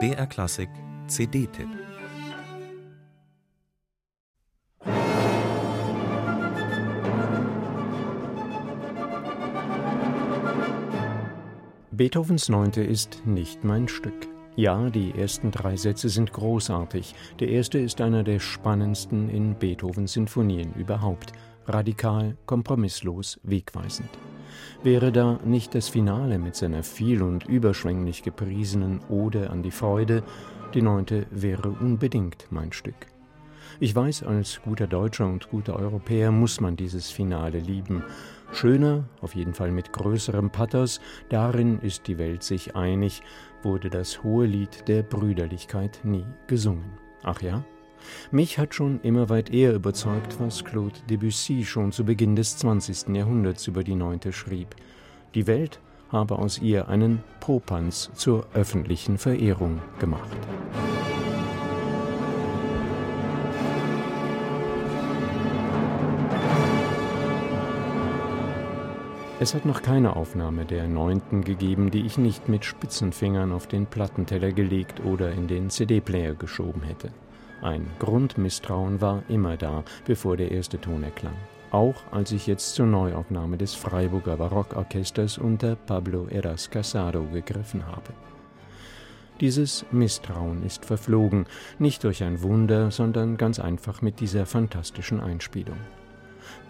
BR Klassik CD-Tipp Beethovens Neunte ist nicht mein Stück. Ja, die ersten drei Sätze sind großartig. Der erste ist einer der spannendsten in Beethovens Sinfonien überhaupt. Radikal, kompromisslos, wegweisend. Wäre da nicht das Finale mit seiner viel und überschwänglich gepriesenen Ode an die Freude, die Neunte wäre unbedingt mein Stück. Ich weiß, als guter Deutscher und guter Europäer muss man dieses Finale lieben. Schöner, auf jeden Fall mit größerem Pathos, darin ist die Welt sich einig, wurde das hohe Lied der Brüderlichkeit nie gesungen. Ach ja? Mich hat schon immer weit eher überzeugt, was Claude Debussy schon zu Beginn des 20. Jahrhunderts über die Neunte schrieb. Die Welt habe aus ihr einen Popanz zur öffentlichen Verehrung gemacht. Es hat noch keine Aufnahme der Neunten gegeben, die ich nicht mit spitzen Fingern auf den Plattenteller gelegt oder in den CD-Player geschoben hätte. Ein Grundmisstrauen war immer da, bevor der erste Ton erklang. Auch als ich jetzt zur Neuaufnahme des Freiburger Barockorchesters unter Pablo Eras Casado gegriffen habe. Dieses Misstrauen ist verflogen, nicht durch ein Wunder, sondern ganz einfach mit dieser fantastischen Einspielung.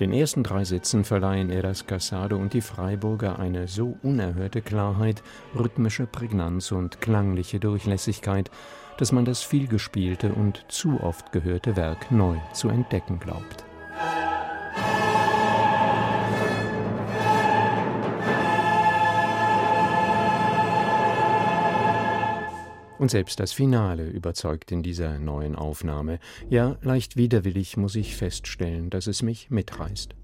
Den ersten drei Sätzen verleihen Eras Casado und die Freiburger eine so unerhörte Klarheit, rhythmische Prägnanz und klangliche Durchlässigkeit, dass man das vielgespielte und zu oft gehörte Werk neu zu entdecken glaubt. Und selbst das Finale überzeugt in dieser neuen Aufnahme. Ja, leicht widerwillig muss ich feststellen, dass es mich mitreißt.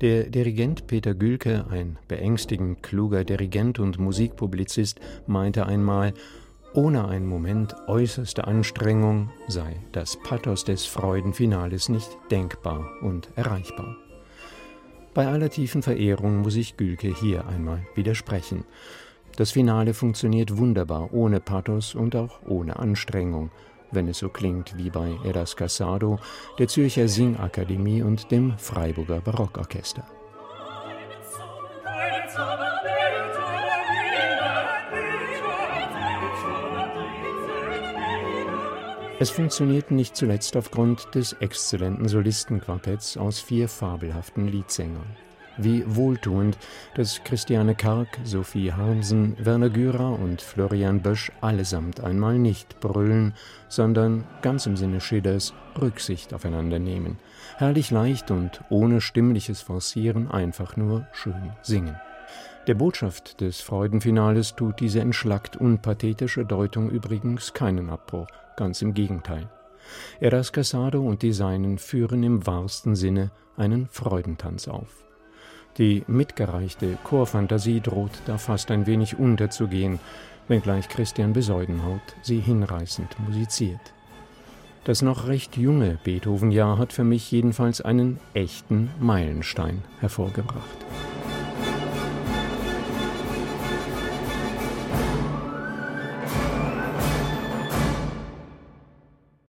Der Dirigent Peter Gülke, ein beängstigend kluger Dirigent und Musikpublizist, meinte einmal, ohne einen Moment äußerster Anstrengung sei das Pathos des Freudenfinales nicht denkbar und erreichbar. Bei aller tiefen Verehrung muss ich Gülke hier einmal widersprechen. Das Finale funktioniert wunderbar ohne Pathos und auch ohne Anstrengung, wenn es so klingt wie bei Eras Casado, der Zürcher Singakademie und dem Freiburger Barockorchester. Es funktioniert nicht zuletzt aufgrund des exzellenten Solistenquartetts aus vier fabelhaften Liedsängern. Wie wohltuend, dass Christiane Karg, Sophie Harmsen, Werner Gürer und Florian Bösch allesamt einmal nicht brüllen, sondern ganz im Sinne Schillers Rücksicht aufeinander nehmen. Herrlich leicht und ohne stimmliches Forcieren einfach nur schön singen. Der Botschaft des Freudenfinales tut diese entschlackt unpathetische Deutung übrigens keinen Abbruch, ganz im Gegenteil. Eras Casado und die Seinen führen im wahrsten Sinne einen Freudentanz auf. Die mitgereichte Chorfantasie droht da fast ein wenig unterzugehen, wenngleich Christian Besäudenhaut sie hinreißend musiziert. Das noch recht junge Beethoven-Jahr hat für mich jedenfalls einen echten Meilenstein hervorgebracht.